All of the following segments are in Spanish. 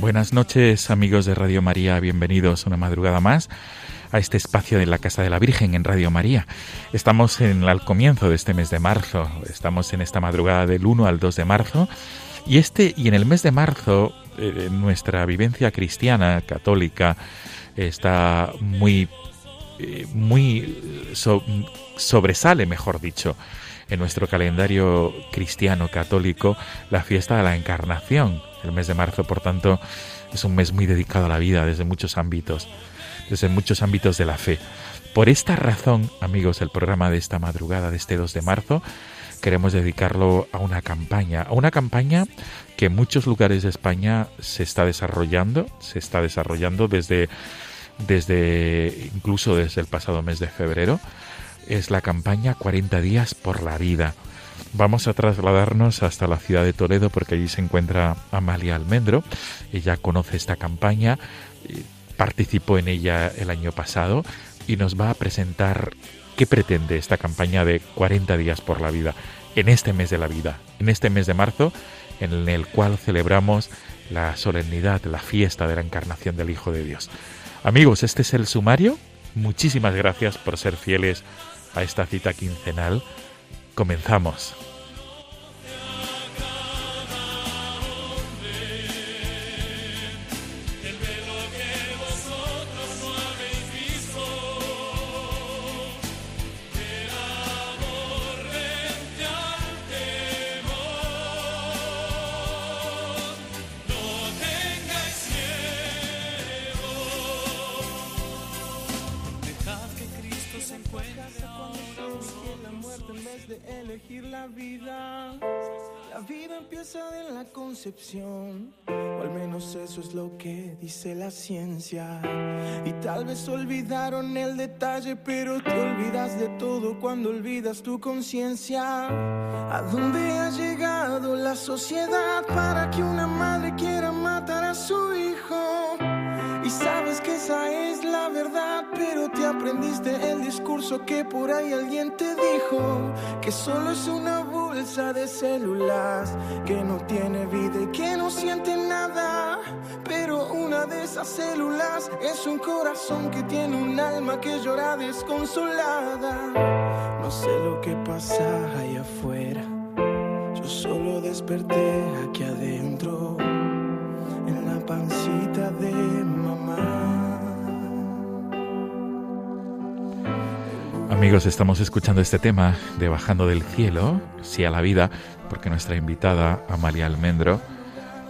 Buenas noches amigos de Radio María, bienvenidos una madrugada más a este espacio de la Casa de la Virgen en Radio María. Estamos en, al comienzo de este mes de marzo, estamos en esta madrugada del 1 al 2 de marzo. Y este y en el mes de marzo eh, nuestra vivencia cristiana católica está muy eh, muy so- sobresale, mejor dicho, en nuestro calendario cristiano católico la fiesta de la Encarnación. El mes de marzo, por tanto, es un mes muy dedicado a la vida desde muchos ámbitos, desde muchos ámbitos de la fe. Por esta razón, amigos, el programa de esta madrugada, de este 2 de marzo, queremos dedicarlo a una campaña, a una campaña que en muchos lugares de España se está desarrollando, se está desarrollando desde desde incluso desde el pasado mes de febrero, es la campaña 40 días por la vida. Vamos a trasladarnos hasta la ciudad de Toledo porque allí se encuentra Amalia Almendro. Ella conoce esta campaña, eh, participó en ella el año pasado y nos va a presentar qué pretende esta campaña de 40 días por la vida en este mes de la vida, en este mes de marzo en el cual celebramos la solemnidad, la fiesta de la encarnación del Hijo de Dios. Amigos, este es el sumario. Muchísimas gracias por ser fieles a esta cita quincenal. Comenzamos. Y tal vez olvidaron el detalle, pero te olvidas de todo cuando olvidas tu conciencia. ¿A dónde ha llegado la sociedad para que una madre quiera matar a su hijo? Y sabes que esa es la verdad, pero te aprendiste el discurso que por ahí alguien te dijo, que solo es una bolsa de células, que no tiene vida y que no siente nada. Pero una de esas células es un corazón que tiene un alma que llora desconsolada. No sé lo que pasa allá afuera, yo solo desperté aquí adentro en la pancita de Amigos, estamos escuchando este tema de Bajando del Cielo, sí a la vida, porque nuestra invitada, Amalia Almendro,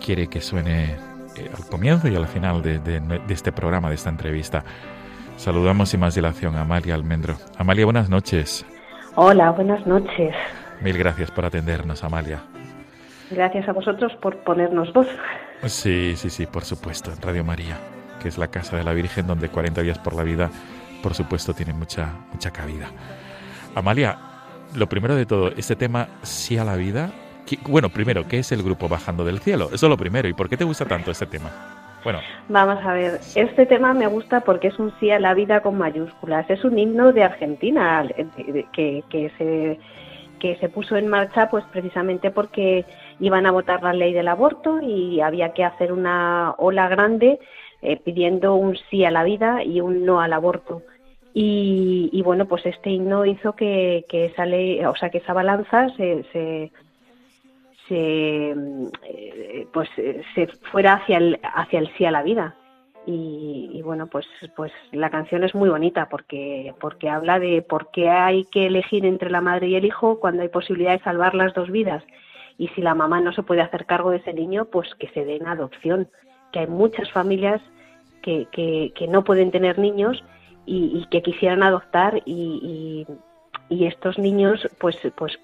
quiere que suene eh, al comienzo y al final de, de- de este programa, de esta entrevista. Saludamos sin más dilación a Amalia Almendro. Amalia, buenas noches. Hola, buenas noches. Mil gracias por atendernos, Amalia. Gracias a vosotros por ponernos voz. Sí, sí, sí, por supuesto, en Radio María, que es la casa de la Virgen donde 40 días por la vida, por supuesto, tiene mucha, mucha cabida. Amalia, lo primero de todo, este tema, sí a la vida. ¿qué- Bueno, primero, ¿qué es el grupo Bajando del Cielo? Eso es lo primero. ¿Y por qué te gusta tanto este tema? Bueno. Vamos a ver, este tema me gusta porque es un sí a la vida con mayúsculas. Es un himno de Argentina que, que, se, que se puso en marcha pues precisamente porque iban a votar la ley del aborto y había que hacer una ola grande eh, pidiendo un sí a la vida y un no al aborto. Y, bueno, pues este himno hizo que, que esa ley, o sea, que esa balanza se, se, eh, pues se fuera hacia el hacia el sí a la vida. Y, bueno, pues pues la canción es muy bonita porque porque habla de por qué hay que elegir entre la madre y el hijo cuando hay posibilidad de salvar las dos vidas. Y si la mamá no se puede hacer cargo de ese niño, pues que se den adopción. Que hay muchas familias que, que no pueden tener niños y, que quisieran adoptar y, y, estos niños pues pues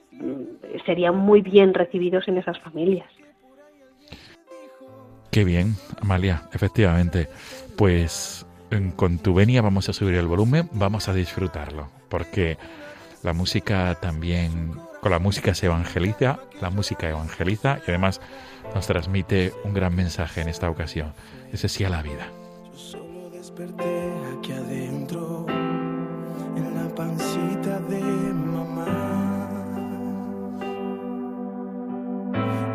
serían muy bien recibidos en esas familias. Qué bien, Amalia, efectivamente. Pues con tu venia vamos a subir el volumen, vamos a disfrutarlo, porque la música también, con la música se evangeliza, la música evangeliza y además nos transmite un gran mensaje en esta ocasión, ese sí a la vida. Yo solo desperté pancita de mamá.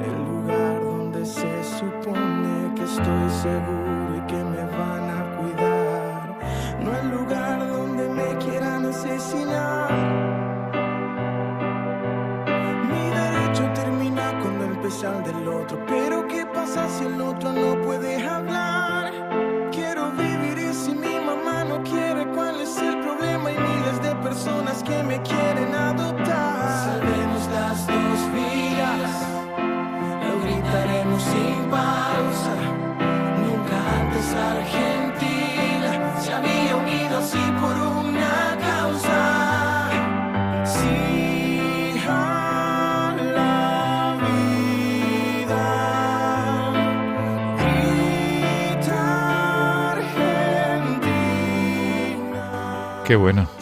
El lugar donde se supone que estoy seguro y que me van a cuidar. No el lugar donde me quieran asesinar. Mi derecho termina con el pesar del otro. Pero ¿qué pasa si el otro no puede hablar? Personas que me quieren adoptar.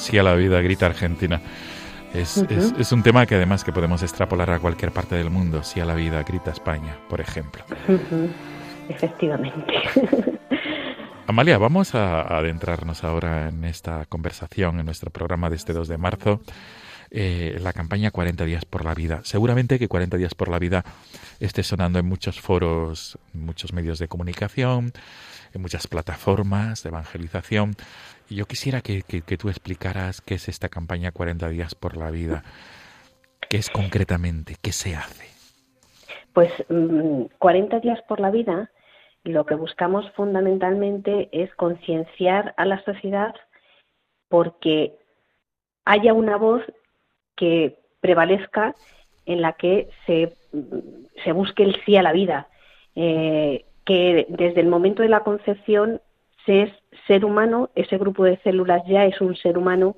Qué bueno, sí a la vida, grita Argentina. Es, es, es un tema que además que podemos extrapolar a cualquier parte del mundo. Sí a la vida, grita España, por ejemplo. Ujú, Efectivamente. Amalia, vamos a, a adentrarnos ahora en esta conversación, en nuestro programa de este 2 de marzo, eh, la campaña 40 días por la vida. Seguramente que 40 días por la vida esté sonando en muchos foros, en muchos medios de comunicación, en muchas plataformas de evangelización. Yo quisiera que, que- tú explicaras qué es esta campaña 40 días por la vida. ¿Qué es concretamente? ¿Qué se hace? Pues mm, 40 días por la vida, lo que buscamos fundamentalmente es concienciar a la sociedad porque haya una voz que prevalezca en la que se, mm, se busque el sí a la vida, eh, que desde el momento de la concepción se es ser humano, ese grupo de células ya es un ser humano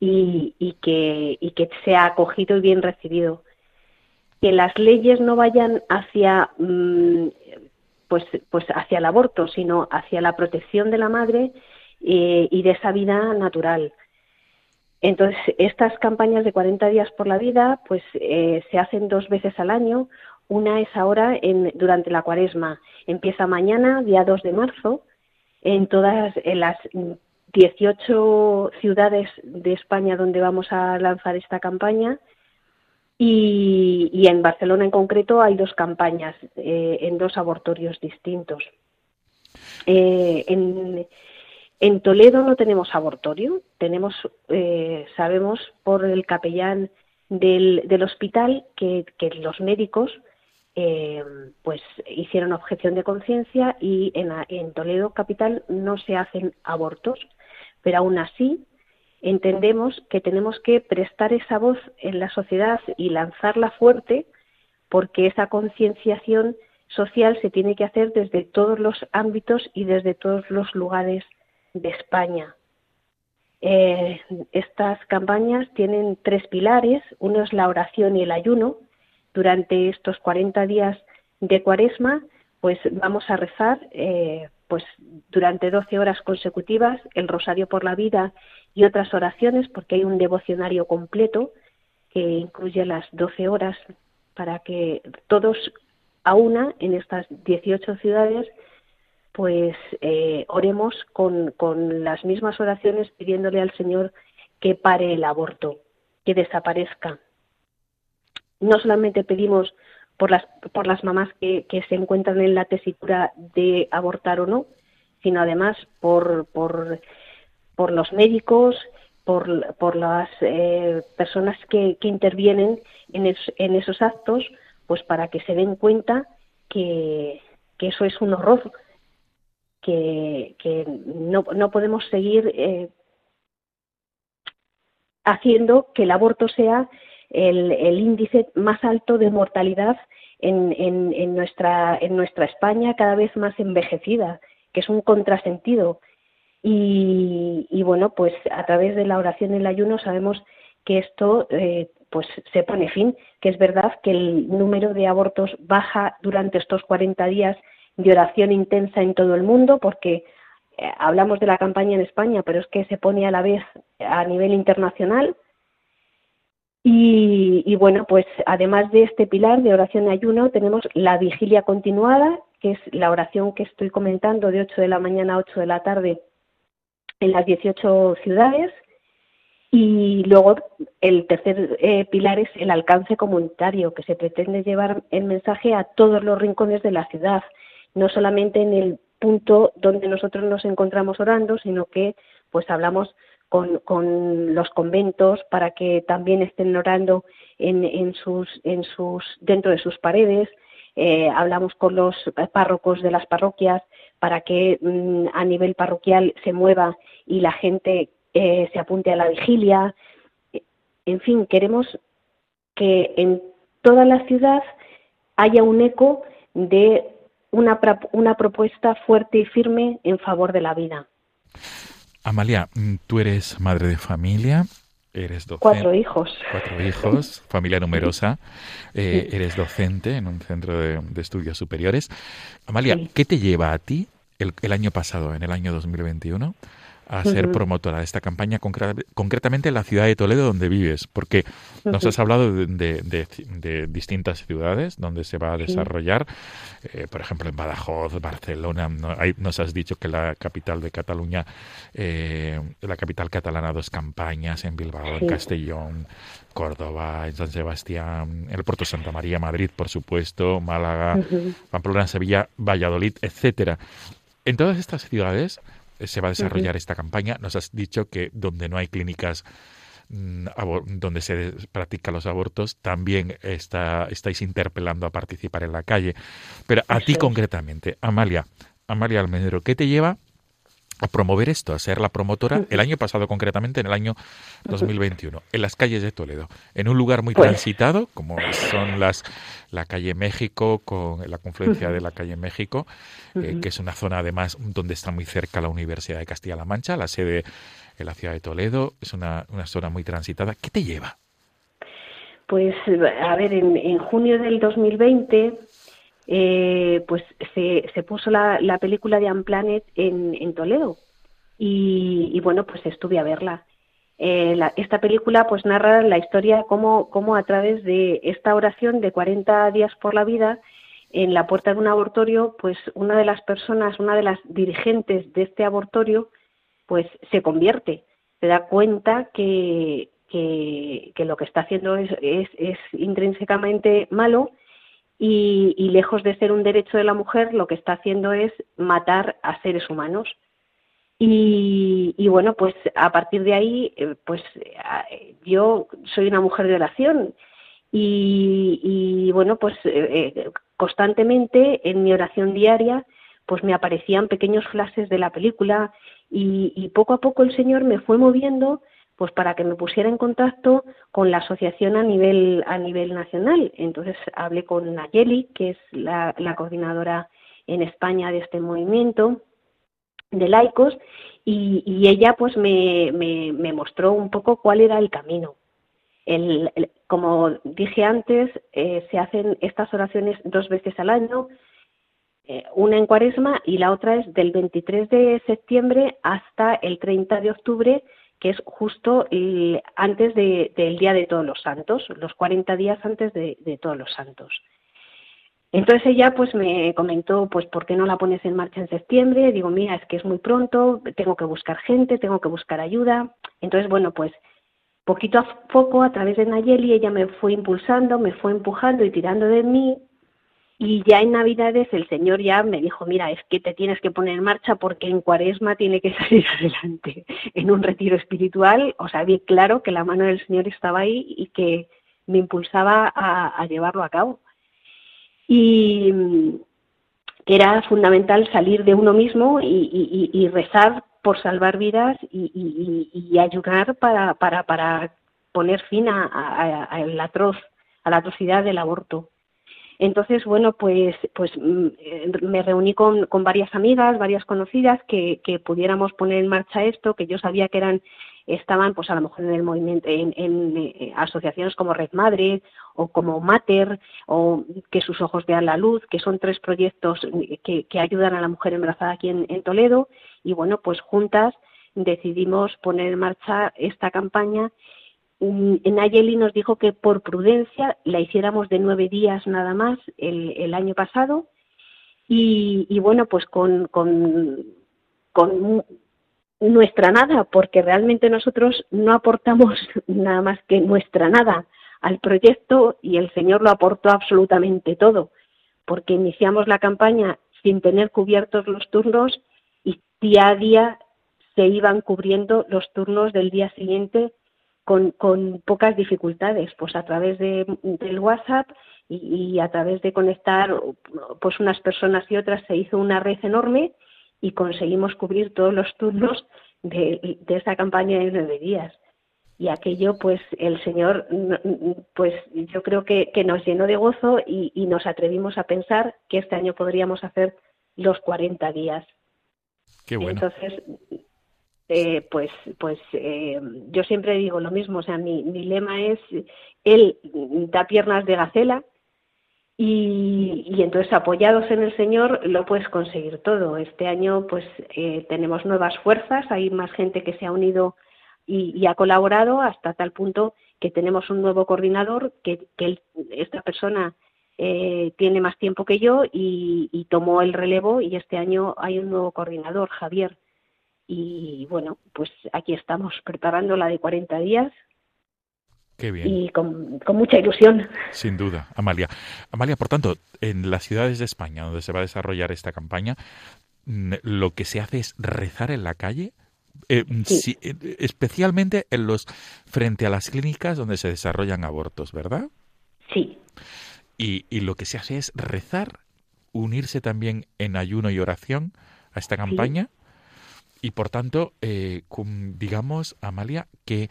y, y que, y que sea acogido y bien recibido. Que las leyes no vayan hacia mm, pues pues hacia el aborto sino hacia la protección de la madre eh, y de esa vida natural. Entonces estas campañas de 40 días por la vida pues eh, se hacen dos veces al año. Una es ahora en, durante la cuaresma. Empieza mañana día 2 de marzo en todas las 18 ciudades de España donde vamos a lanzar esta campaña y, en Barcelona en concreto hay dos campañas eh, en dos abortorios distintos. Eh, en, Toledo no tenemos abortorio, tenemos, eh, sabemos por el capellán del, hospital que los médicos eh, pues hicieron objeción de conciencia y en, en Toledo capital no se hacen abortos, pero aún así entendemos que tenemos que prestar esa voz en la sociedad y lanzarla fuerte porque esa concienciación social se tiene que hacer desde todos los ámbitos y desde todos los lugares de España. Eh, estas campañas tienen tres pilares. Uno es la oración y el ayuno. Durante estos 40 días de cuaresma, pues vamos a rezar eh, pues durante 12 horas consecutivas el Rosario por la Vida y otras oraciones, porque hay un devocionario completo que incluye las 12 horas para que todos a una en estas 18 ciudades pues eh, oremos con, con las mismas oraciones pidiéndole al Señor que pare el aborto, que desaparezca. No solamente pedimos por las, por las mamás que, se encuentran en la tesitura de abortar o no, sino además por, por, por los médicos, por, por las eh, personas que, que intervienen en, es, en esos actos, pues para que se den cuenta que, que eso es un horror, que, que no, no podemos seguir eh, haciendo que el aborto sea el, el índice más alto de mortalidad en, en, en, nuestra, en nuestra España cada vez más envejecida, que es un contrasentido. Y, bueno, pues a través de la oración y el ayuno sabemos que esto eh, pues se pone fin, que es verdad que el número de abortos baja durante estos 40 días de oración intensa en todo el mundo, porque eh, hablamos de la campaña en España, pero es que se pone a la vez a nivel internacional. Y, y, bueno, pues además de este pilar de oración y ayuno, tenemos la vigilia continuada, que es la oración que estoy comentando de 8 de la mañana a 8 de la tarde en las 18 ciudades. Y luego el tercer eh, pilar es el alcance comunitario, que se pretende llevar el mensaje a todos los rincones de la ciudad, no solamente en el punto donde nosotros nos encontramos orando, sino que pues hablamos con, con los conventos para que también estén orando en, sus, en sus, dentro de sus paredes, eh, hablamos con los párrocos de las parroquias para que mm, a nivel parroquial se mueva y la gente eh, se apunte a la vigilia. En fin, queremos que en toda la ciudad haya un eco de una, una propuesta fuerte y firme en favor de la vida. Amalia, mm, tú eres madre de familia, eres docente. Cuatro hijos. Cuatro hijos, familia numerosa. Eh, sí. Eres docente en un centro de, de estudios superiores. Amalia, sí. ¿qué te lleva a ti el, el, año pasado, en el año 2021, a ser uh -huh. promotora de esta campaña, concretamente en la ciudad de Toledo donde vives, porque uh -huh. nos has hablado de, de, de, de, distintas ciudades donde se va a desarrollar, eh, por ejemplo en Badajoz, Barcelona, ¿no? Ahí nos has dicho que la capital de Cataluña, eh, la capital catalana, dos campañas, en Bilbao, en Castellón, Córdoba, en San Sebastián, en el Puerto Santa María, Madrid, por supuesto, Málaga. Pamplona, Sevilla, Valladolid, etcétera. En todas estas ciudades se va a desarrollar uh -huh. esta campaña. Nos has dicho que donde no hay clínicas mm, donde se practican los abortos, también está, estáis interpelando a participar en la calle. Pero a ti concretamente, Amalia, Amalia Almendro, ¿qué te lleva a promover esto, a ser la promotora, el año pasado concretamente, en el año 2021, en las calles de Toledo, en un lugar muy pues. transitado, como son las la calle México, con la confluencia de la calle México, eh, que es una zona además donde está muy cerca la Universidad de Castilla-La Mancha, la sede en la ciudad de Toledo, es una, una zona muy transitada. ¿Qué te lleva? Pues, a ver, en, en junio del 2020 eh, pues se, se puso la, la, película de Unplanet en, en Toledo y, y, bueno, pues estuve a verla. Eh, esta película pues narra la historia cómo, cómo a través de esta oración de 40 días por la vida en la puerta de un abortorio, pues una de las personas, una de las dirigentes de este abortorio, pues se convierte, se da cuenta que, que, lo que está haciendo es, es intrínsecamente malo y, y, lejos de ser un derecho de la mujer, lo que está haciendo es matar a seres humanos. Y, y bueno, pues a partir de ahí, eh, pues yo soy una mujer de oración y, y bueno, pues eh, eh, constantemente en mi oración diaria, pues me aparecían pequeños flashes de la película y, y poco a poco el Señor me fue moviendo pues para que me pusiera en contacto con la asociación a nivel a nivel nacional. Entonces hablé con Nayeli, que es la, coordinadora en España de este movimiento de laicos, y, ella pues me, me, mostró un poco cuál era el camino. El, el, como dije antes, eh, se hacen estas oraciones dos veces al año, eh, una en cuaresma y la otra es del 23 de septiembre hasta el 30 de octubre, que es justo el, antes de, del Día de Todos los Santos, los 40 días antes de, de Todos los Santos. Entonces ella pues me comentó, pues ¿por qué no la pones en marcha en septiembre? Digo, mira, es que es muy pronto, tengo que buscar gente, tengo que buscar ayuda. Entonces, bueno, pues poquito a poco, a través de Nayeli, ella me fue impulsando, me fue empujando y tirando de mí. Y ya en Navidades el Señor ya me dijo, mira, es que te tienes que poner en marcha porque en Cuaresma tiene que salir adelante. En un retiro espiritual, o sea, vi claro que la mano del Señor estaba ahí y que me impulsaba a, llevarlo a cabo. Y era fundamental salir de uno mismo y rezar por salvar vidas y, ayudar para, para, para, poner fin a, atroz, a la atrocidad del aborto. Entonces, bueno, pues, pues mm, me reuní con, con varias amigas, varias conocidas, que, que, pudiéramos poner en marcha esto, que yo sabía que eran estaban pues a lo mejor en el movimiento en, eh, asociaciones como Red Madre o como Mater o que sus ojos vean la luz que son tres proyectos que, ayudan a la mujer embarazada aquí en, Toledo. Y bueno pues juntas decidimos poner en marcha esta campaña en Ayeli nos dijo que por prudencia la hiciéramos de nueve días nada más el, año pasado. Y, bueno pues con, con nuestra nada, porque realmente nosotros no aportamos nada más que nuestra nada al proyecto y el Señor lo aportó absolutamente todo, porque iniciamos la campaña sin tener cubiertos los turnos y día a día se iban cubriendo los turnos del día siguiente con, con pocas dificultades, pues a través de, del WhatsApp y, y, a través de conectar pues unas personas y otras se hizo una red enorme y conseguimos cubrir todos los turnos de, de esa campaña de nueve días. Y aquello, pues el Señor, pues yo creo que, que nos llenó de gozo y, y, nos atrevimos a pensar que este año podríamos hacer los 40 días. Qué bueno. Entonces, eh, pues, pues eh, yo siempre digo lo mismo, o sea, mi, mi lema es, Él da piernas de gacela, y, entonces apoyados en el Señor lo puedes conseguir todo. Este año pues eh, tenemos nuevas fuerzas, hay más gente que se ha unido y, ha colaborado hasta tal punto que tenemos un nuevo coordinador que, esta persona eh, tiene más tiempo que yo y, y, tomó el relevo y este año hay un nuevo coordinador, Javier. Y bueno, pues aquí estamos preparando la de 40 días y con, mucha ilusión. Sin duda, Amalia. Amalia, por tanto, en las ciudades de España donde se va a desarrollar esta campaña, mm, lo que se hace es rezar en la calle. Eh, eh, especialmente en los frente a las clínicas donde se desarrollan abortos, ¿verdad? Sí. Y, y lo que se hace es rezar, unirse también en ayuno y oración a esta campaña. Y por tanto, eh, digamos, Amalia, que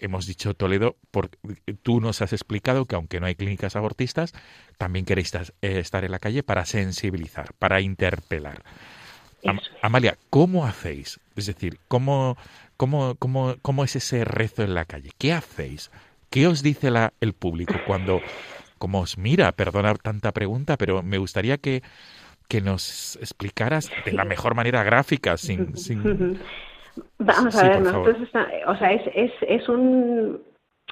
hemos dicho Toledo, porque tú nos has explicado que aunque no hay clínicas abortistas, también queréis eh, estar en la calle para sensibilizar, para interpelar. Amalia, ¿cómo hacéis? Es decir, ¿cómo, cómo, cómo, cómo es ese rezo en la calle? ¿Qué hacéis? ¿Qué os dice la, el público cuando, cómo os mira? Perdona tanta pregunta, pero me gustaría que, que nos explicaras de la mejor manera gráfica, sin, sin, Vamos a ver, nosotros, o sea, es, es, es un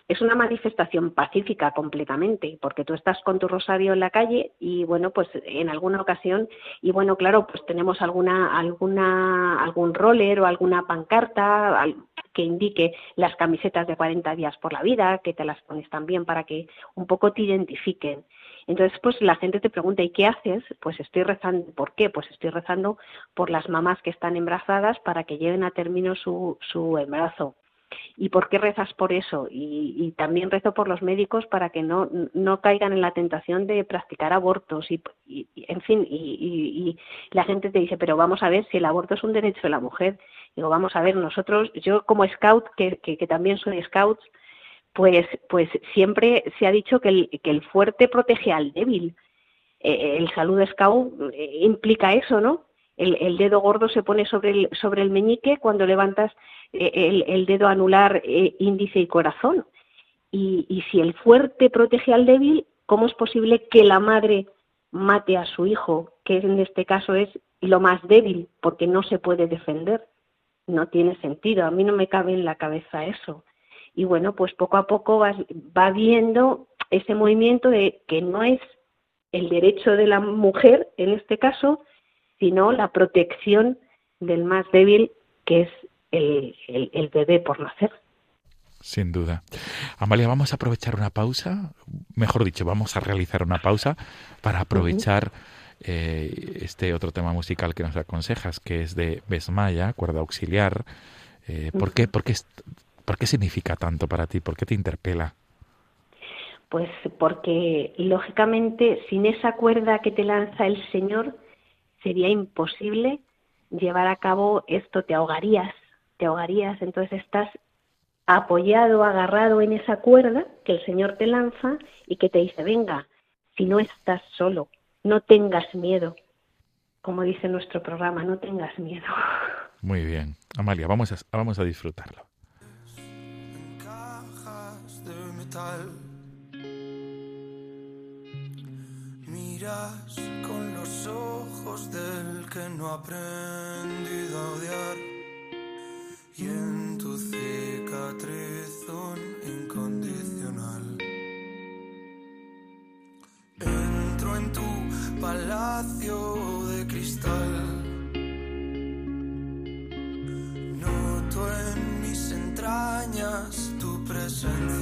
es una manifestación pacífica completamente, porque tú estás con tu rosario en la calle y bueno, pues en alguna ocasión y bueno, claro, pues tenemos alguna alguna algún roller o alguna pancarta que indique las camisetas de 40 días por la vida, que te las pones también para que un poco te identifiquen. Entonces, pues la gente te pregunta, ¿y qué haces? Pues estoy rezando, ¿por qué? Pues estoy rezando por las mamás que están embarazadas para que lleven a término su, su embarazo. ¿Y por qué rezas por eso? Y, también rezo por los médicos para que no, no caigan en la tentación de practicar abortos. Y, en fin, y, la gente te dice, pero vamos a ver si el aborto es un derecho de la mujer. Digo, vamos a ver, nosotros, yo como scout, que, que, que también soy scout, pues, pues siempre se ha dicho que el, que el fuerte protege al débil. Eh, el salud scout eh, implica eso, ¿no? El, dedo gordo se pone sobre el, sobre el meñique cuando levantas eh, el, el, dedo anular, índice y corazón. Y, y si el fuerte protege al débil, ¿cómo es posible que la madre mate a su hijo, que en este caso es lo más débil, porque no se puede defender? No tiene sentido. A mí no me cabe en la cabeza eso y bueno, pues poco a poco vas, va viendo ese movimiento de que no es el derecho de la mujer, en este caso, sino la protección del más débil, que es el, el, bebé por nacer. Sin duda. Amalia, vamos a aprovechar una pausa, mejor dicho, vamos a realizar una pausa para aprovechar eh, este otro tema musical que nos aconsejas, que es de Besmaya, cuerda auxiliar. Eh, ¿por, qué, por, qué, ¿Por qué significa tanto para ti? ¿Por qué te interpela? Pues porque, lógicamente, sin esa cuerda que te lanza el Señor, sería imposible llevar a cabo esto, te ahogarías, te ahogarías, entonces estás apoyado, agarrado en esa cuerda que el Señor te lanza y que te dice, venga, si no estás solo, no tengas miedo. Como dice nuestro programa, no tengas miedo. Muy bien. Amalia, vamos a, vamos a disfrutarlo. Miras con los ojos del que no ha aprendido a odiar y en tu cicatriz un incondicional. Entro en tu palacio de cristal. Noto en mis entrañas tu presencia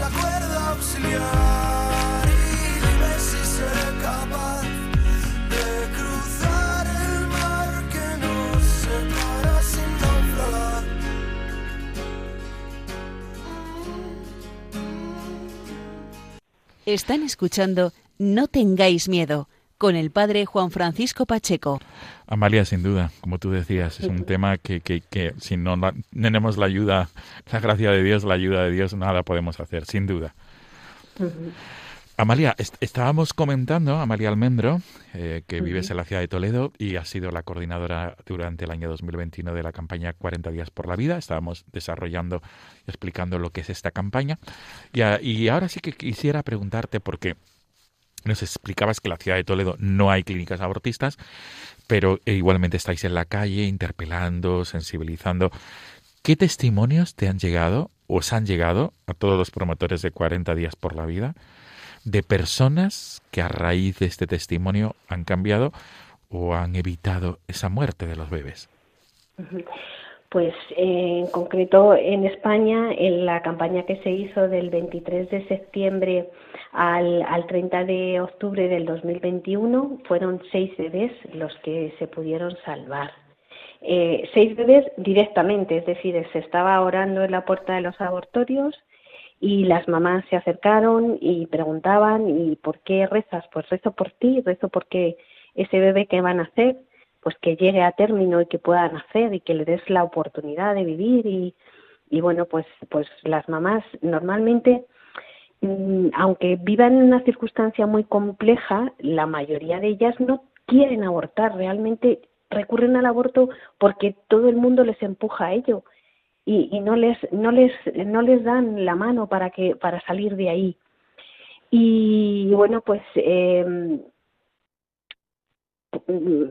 la cuerda auxiliar. Y dime si seré capaz de cruzar el mar que nos separa sin naufragar. Están escuchando No tengáis miedo con el padre Juan Francisco Pacheco. Amalia, sin duda, como tú decías, es un tema que, que, que si no la- tenemos la ayuda, la gracia de Dios, la ayuda de Dios, nada podemos hacer, sin duda. Amalia, est- estábamos comentando, Amalia Almendro, eh, que vives en la ciudad de Toledo y has sido la coordinadora durante el año 2021 de la campaña 40 días por la vida. Estábamos desarrollando y explicando lo que es esta campaña. Y, a- y ahora sí que quisiera preguntarte, porque nos explicabas que en la ciudad de Toledo no hay clínicas abortistas, pero eh, igualmente estáis en la calle interpelando, sensibilizando. ¿Qué testimonios te han llegado o os han llegado a todos los promotores de 40 días por la vida de personas que a raíz de este testimonio han cambiado o han evitado esa muerte de los bebés? Pues en concreto en España, en la campaña que se hizo del 23 de septiembre al, al 30 de octubre del 2021, fueron seis bebés los que se pudieron salvar. Eh, seis bebés directamente, es decir, se estaba orando en la puerta de los abortorios y las mamás se acercaron y preguntaban, ¿y por qué rezas? Pues rezo por ti, rezo porque ese bebé que van a hacer pues que llegue a término y que pueda nacer y que le des la oportunidad de vivir y, y bueno pues pues las mamás normalmente mm, aunque vivan en una circunstancia muy compleja, la mayoría de ellas no quieren abortar, realmente recurren al aborto porque todo el mundo les empuja a ello y, y no les no les no les dan la mano para que para salir de ahí. Y bueno pues eh,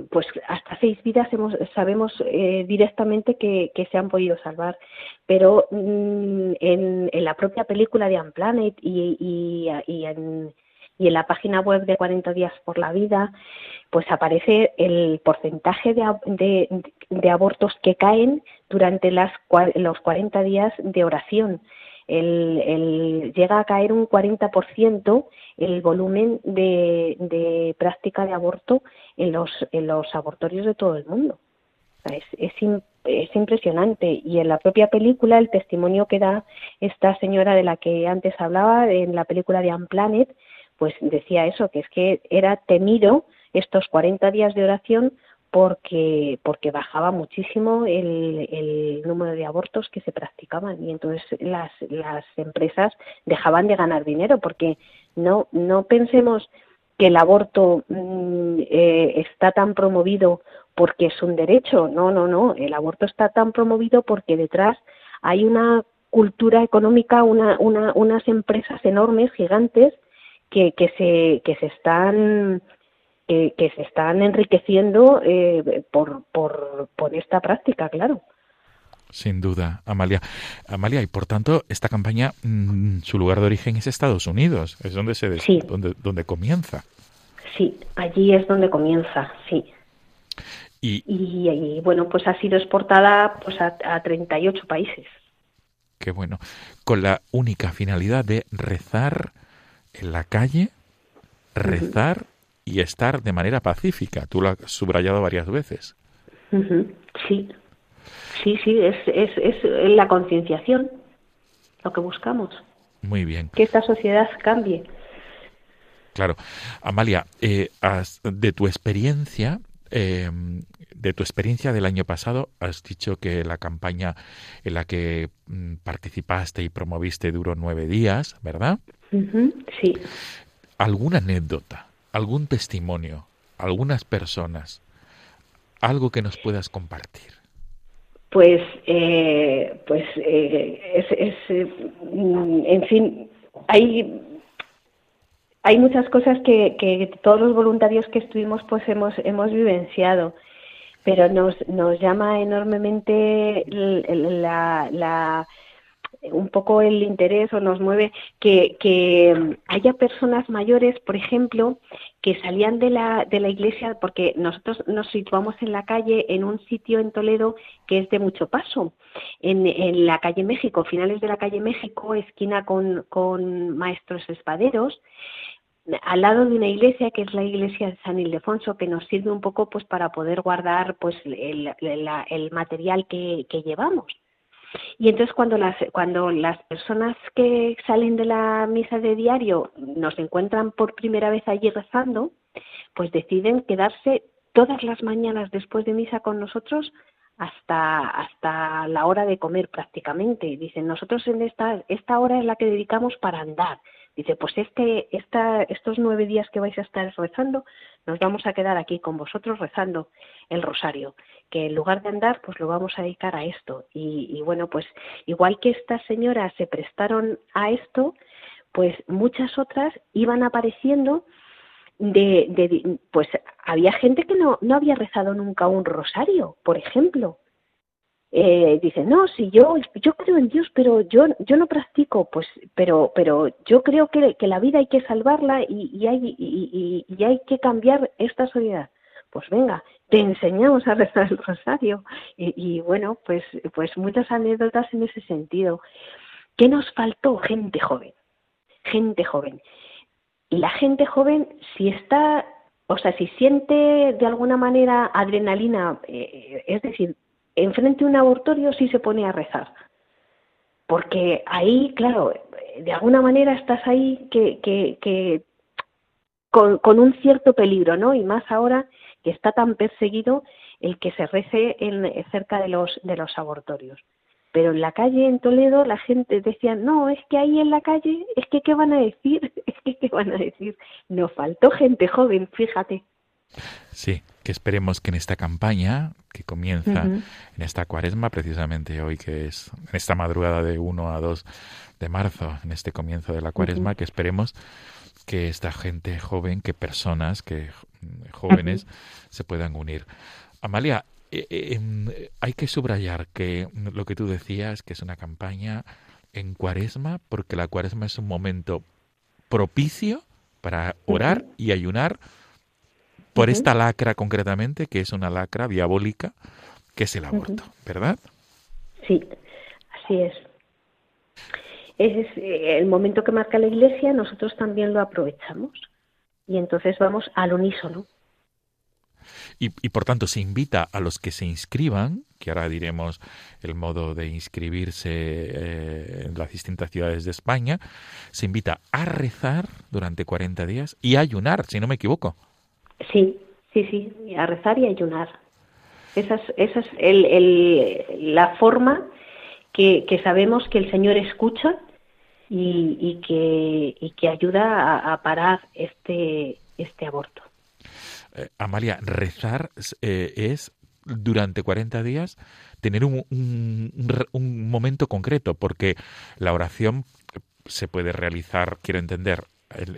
pues hasta seis vidas hemos, sabemos eh, directamente que, se han podido salvar. Pero mm, en, en, la propia película de Unplanet y, y, y, en, y en la página web de 40 días por la vida, pues aparece el porcentaje de, de, de abortos que caen durante las, los 40 días de oración el, llega a caer un 40% el volumen de, de, práctica de aborto en los, en los abortorios de todo el mundo. Es, es, es, impresionante. Y en la propia película, el testimonio que da esta señora de la que antes hablaba, en la película de Unplanet, pues decía eso, que es que era temido estos 40 días de oración porque porque bajaba muchísimo el, el, número de abortos que se practicaban y entonces las las empresas dejaban de ganar dinero porque no no pensemos que el aborto mmm, eh, está tan promovido porque es un derecho. No no no el aborto está tan promovido porque detrás hay una cultura económica una, una unas empresas enormes gigantes que, que se que se están que, que se están enriqueciendo eh, por, por, por esta práctica, claro. Sin duda, Amalia. Amalia, y por tanto, esta campaña, mmm, su lugar de origen es Estados Unidos, es donde se des sí. donde, donde comienza. Sí, allí es donde comienza, sí. Y, y, y bueno, pues ha sido exportada pues a, a 38 países. Qué bueno. Con la única finalidad de rezar en la calle, rezar uh -huh y estar de manera pacífica. Tú lo has subrayado varias veces. Uh -huh. Sí, sí, sí, es, es, es la concienciación lo que buscamos. Muy bien. Que esta sociedad cambie. Claro. Amalia, eh, has, de tu experiencia, eh, de tu experiencia del año pasado, has dicho que la campaña en la que mm, participaste y promoviste duró nueve días, ¿verdad? Uh -huh. Sí. ¿Alguna anécdota? Algún testimonio, algunas personas, algo que nos puedas compartir. Pues, eh, pues eh, es, es eh, en fin, hay hay muchas cosas que, que todos los voluntarios que estuvimos pues hemos hemos vivenciado pero nos nos llama enormemente la un poco el interés o nos mueve que, que haya personas mayores, por ejemplo, que salían de la, de la iglesia, porque nosotros nos situamos en la calle, en un sitio en Toledo que es de mucho paso, en, en la calle México, finales de la calle México, esquina con, con Maestros Espaderos, al lado de una iglesia que es la iglesia de San Ildefonso que nos sirve un poco pues para poder guardar pues el, material que llevamos y entonces cuando las, cuando las personas que salen de la misa de diario nos encuentran por primera vez allí rezando, pues deciden quedarse todas las mañanas después de misa con nosotros hasta, hasta la hora de comer prácticamente. Dicen, nosotros en esta, esta hora es la que dedicamos para andar. Dice, pues este, esta, estos nueve días que vais a estar rezando, nos vamos a quedar aquí con vosotros rezando el rosario, que en lugar de andar, pues lo vamos a dedicar a esto. Y, y bueno, pues igual que estas señoras se prestaron a esto, pues muchas otras iban apareciendo de, de, pues había gente que no, no había rezado nunca un rosario, por ejemplo. Eh, dice, no, si yo, yo creo en Dios, pero yo, yo no practico, pues, pero, pero yo creo que, que la vida hay que salvarla y, y hay, y, y, hay que cambiar esta sociedad. Pues venga, te enseñamos a rezar el rosario. Y, y bueno, pues, pues muchas anécdotas en ese sentido. ¿Qué nos faltó? Gente joven, gente joven. Y la gente joven, si está, o sea, si siente de alguna manera adrenalina, eh, es decir, enfrente de un abortorio sí se pone a rezar. Porque ahí, claro, de alguna manera estás ahí que, que, que con, un cierto peligro, ¿no? Y más ahora que está tan perseguido el que se rece en, cerca de los, de los abortorios. pero en la calle en Toledo la gente decía, no, es que ahí en la calle, es que qué van a decir, es que qué van a decir. Nos faltó gente joven, fíjate. Sí, que esperemos que en esta campaña que comienza en esta cuaresma, precisamente hoy que es en esta madrugada de 1 a 2 de marzo, en este comienzo de la cuaresma, que esperemos que esta gente joven, que personas, que jóvenes se puedan unir. Amalia, eh, eh, em, hay que subrayar que lo que tú decías, que es una campaña en cuaresma, porque la cuaresma es un momento propicio para orar y ayunar por esta lacra concretamente, que es una lacra diabólica, que es el aborto, ¿verdad? Sí, así es. Ese es eh, el momento que marca la Iglesia, nosotros también lo aprovechamos. Y entonces vamos al unísono. Y, y por tanto se invita a los que se inscriban, que ahora diremos el modo de inscribirse eh, en las distintas ciudades de España, se invita a rezar durante 40 días y a ayunar, si no me equivoco. Sí, sí, sí, a rezar y a ayunar. Esa es, esa es el, el- la forma que, que sabemos que el Señor escucha y, y que, y que ayuda a, a parar este, este aborto. Eh, Amalia, rezar eh, es durante 40 días tener un, un- un momento concreto, porque la oración se puede realizar, quiero entender,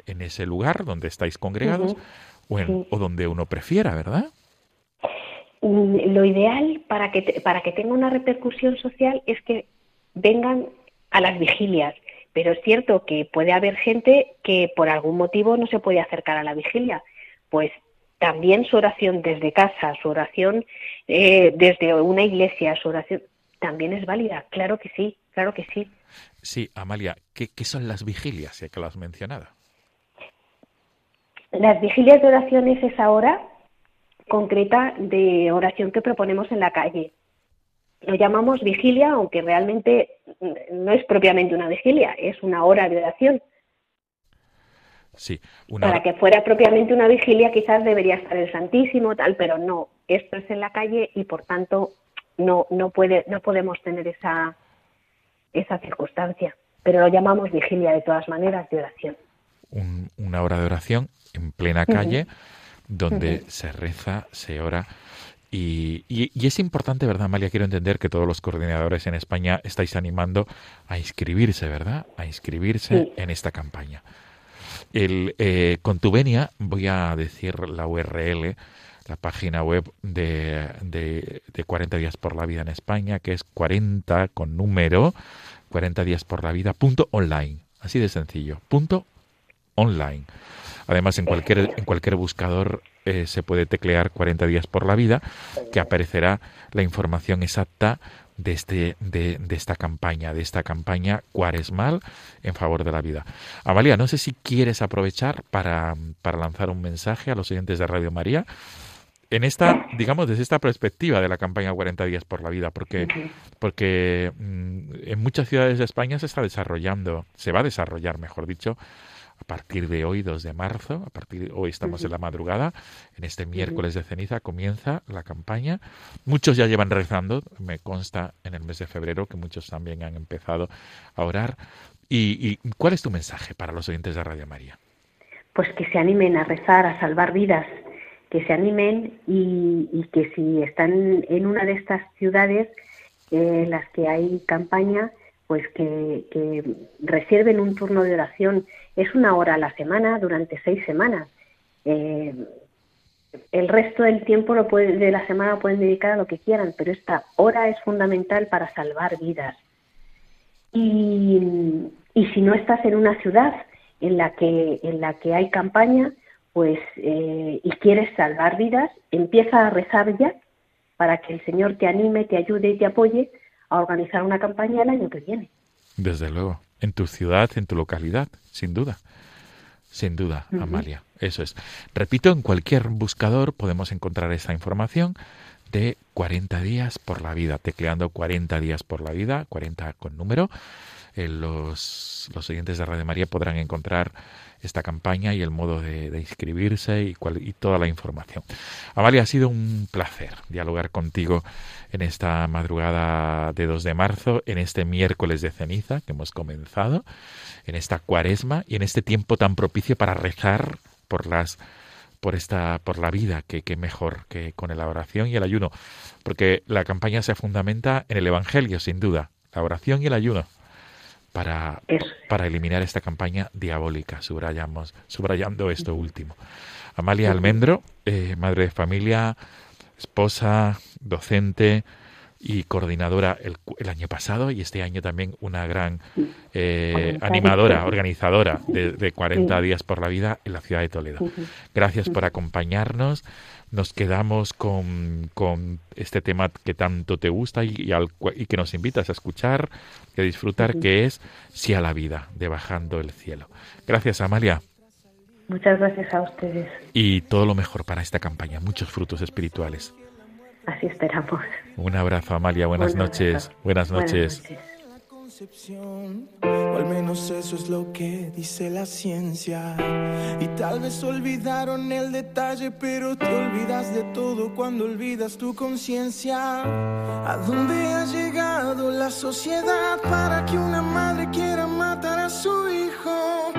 en ese lugar donde estáis congregados. O, en- Sí. o donde uno prefiera, ¿verdad? Mm, Lo ideal para que, te- para que tenga una repercusión social es que vengan a las vigilias, pero es cierto que puede haber gente que por algún motivo no se puede acercar a la vigilia. Pues también su oración desde casa, su oración eh, desde una iglesia, su oración también es válida. Claro que sí, claro que sí. Sí, Amalia, ¿qué, qué son las vigilias, ya que lo has mencionado? Las vigilias de oración es esa hora concreta de oración que proponemos en la calle. Lo llamamos vigilia, aunque realmente no es propiamente una vigilia, es una hora de oración. Sí, una Para que fuera propiamente una vigilia quizás debería estar el Santísimo, tal, pero no, esto es en la calle y por tanto no, no, puede, no podemos tener esa, esa circunstancia. Pero lo llamamos vigilia de todas maneras de oración. un- una hora de oración en plena calle donde se reza, se ora. Y, y- y es importante, ¿verdad, Amalia? Quiero entender que todos los coordinadores en España estáis animando a inscribirse, ¿verdad? A inscribirse Sí. en esta campaña. El, eh, con tu venia voy a decir la URL, la página web de, de, de 40 días por la vida en España, que es 40 con número, 40 días por la vida, punto online. Así de sencillo, punto online. Además, en cualquier, en cualquier buscador eh, se puede teclear 40 días por la vida, que aparecerá la información exacta de, este, de, de esta campaña, de esta campaña cuaresmal en favor de la vida. Amalia, no sé si quieres aprovechar para, para lanzar un mensaje a los oyentes de Radio María en esta, digamos, desde esta perspectiva de la campaña 40 días por la vida, porque, porque mm, en muchas ciudades de España se está desarrollando, se va a desarrollar, mejor dicho, a partir de hoy, 2 de marzo, a partir de hoy estamos en la madrugada, en este miércoles de ceniza comienza la campaña. Muchos ya llevan rezando, me consta en el mes de febrero que muchos también han empezado a orar. ¿Y, y cuál es tu mensaje para los oyentes de Radio María? Pues que se animen a rezar, a salvar vidas, que se animen y, y que si están en una de estas ciudades eh, en las que hay campaña, pues que, que reserven un turno de oración. Es una hora a la semana durante seis semanas. Eh, el resto del tiempo lo puede- de la semana lo pueden dedicar a lo que quieran, pero esta hora es fundamental para salvar vidas. Y, y si no estás en una ciudad en la que, en la que hay campaña, pues eh, y quieres salvar vidas, empieza a rezar ya para que el Señor te anime, te ayude y te apoye a organizar una campaña el año que viene. Desde luego, en tu ciudad, en tu localidad, sin duda. Sin duda. Amalia. Eso es. Repito, en cualquier buscador podemos encontrar esa información de 40 días por la vida, tecleando 40 días por la vida, 40 con número, en los los, oyentes de Radio María podrán encontrar esta campaña y el modo de, inscribirse y, y toda la información. Amalia, ha sido un placer dialogar contigo en esta madrugada de 2 de marzo, en este miércoles de ceniza que hemos comenzado, en esta cuaresma y en este tiempo tan propicio para rezar por las por esta por la vida que, que mejor que con la oración y el ayuno porque la campaña se fundamenta en el evangelio sin duda la oración y el ayuno para, para eliminar esta campaña diabólica subrayamos subrayando esto último. Amalia Almendro eh, madre de familia esposa docente y coordinadora el, el, año pasado y este año también una gran eh, animadora, organizadora de, de 40 días por la vida en la ciudad de Toledo. Gracias por acompañarnos. Nos quedamos con, con este tema que tanto te gusta y, y, al, y, que nos invitas a escuchar, a disfrutar, que es Sí a la vida, de Bajando el Cielo. Gracias, Amalia. Muchas gracias a ustedes. Y todo lo mejor para esta campaña, muchos frutos espirituales. Así esperamos. Un abrazo, Amalia. Buenas, Buenas noches. Buenas noches. Buenas noches. O al menos eso es lo que dice la ciencia. Y tal vez olvidaron el detalle, pero te olvidas de todo cuando olvidas tu conciencia. ¿A dónde ha llegado la sociedad para que una madre quiera matar a su hijo?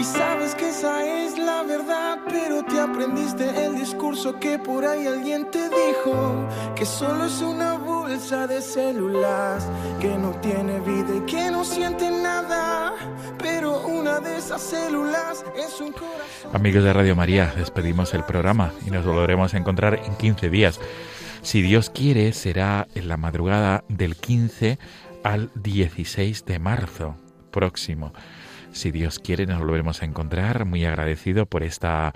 Y sabes que esa es la verdad, pero te aprendiste el discurso que por ahí alguien te dijo, que solo es una bolsa de células, que no tiene vida y que no siente nada, pero una de esas células es un corazón. Amigos de Radio María, despedimos el programa y nos volveremos a encontrar en 15 días. Si Dios quiere, será en la madrugada del 15 al 16 de marzo próximo. Si Dios quiere, nos volveremos a encontrar. Muy agradecido por esta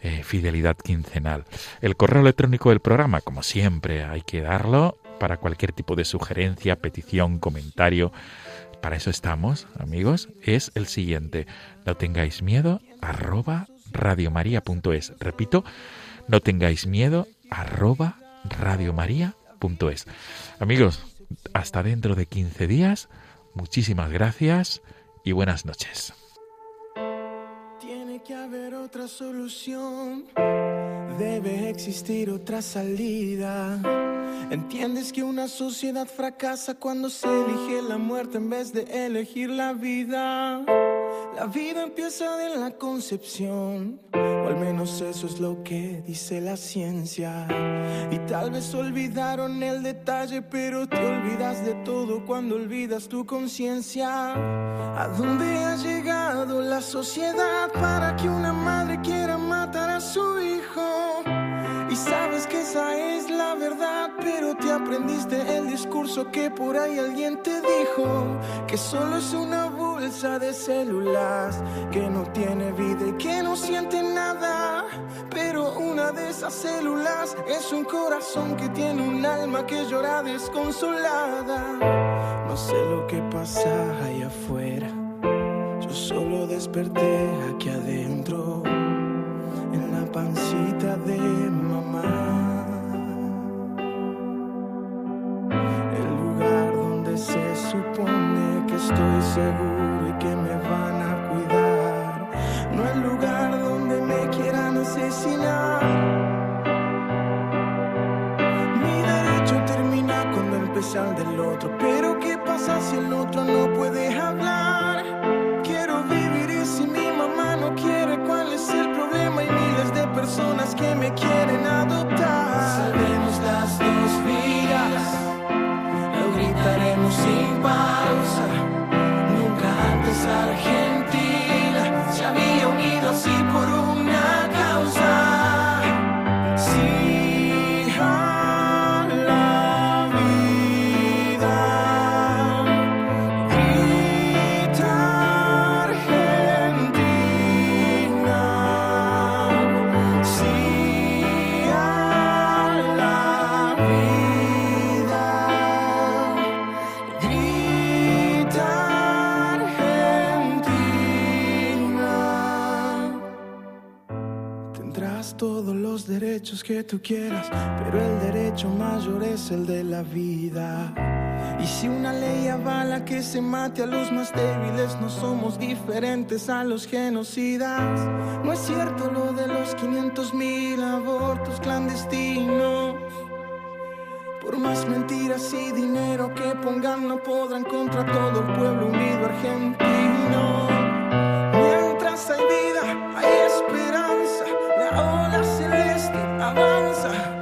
eh, fidelidad quincenal. El correo electrónico del programa, como siempre, hay que darlo para cualquier tipo de sugerencia, petición, comentario. Para eso estamos, amigos. Es el siguiente. No tengáis miedo, arroba radiomaria.es. Repito, no tengáis miedo, arroba radiomaria.es. Amigos, hasta dentro de 15 días. Muchísimas gracias y buenas noches. Tiene que haber otra solución, debe existir otra salida. Entiendes que una sociedad fracasa cuando se elige la muerte en vez de elegir la vida. La vida empieza de la concepción, o al menos eso es lo que dice la ciencia. Y tal vez olvidaron el detalle, pero te olvidas de todo cuando olvidas tu conciencia. ¿A dónde ha llegado la sociedad para que una madre quiera matar a su hijo? Y sabes que esa es la verdad, pero te aprendiste el discurso que por ahí alguien te dijo, que solo es una bolsa de células, que no tiene vida y que no siente nada, pero una de esas células es un corazón que tiene un alma que llora desconsolada. No sé lo que pasa allá afuera, yo solo desperté aquí adentro en la pancita de mamá. El lugar donde se supone que estoy seguro Mi derecho termina cuando empieza el del otro. Pero ¿qué pasa si el otro no puede hablar? Tú quieras, pero el derecho mayor es el de la vida. Y si una ley avala que se mate a los más débiles, no somos diferentes a los genocidas. No es cierto lo de los 500 mil abortos clandestinos. Por más mentiras y dinero que pongan, no podrán contra todo el pueblo unido argentino. Mientras hay vida, hay esperanza. La ola an.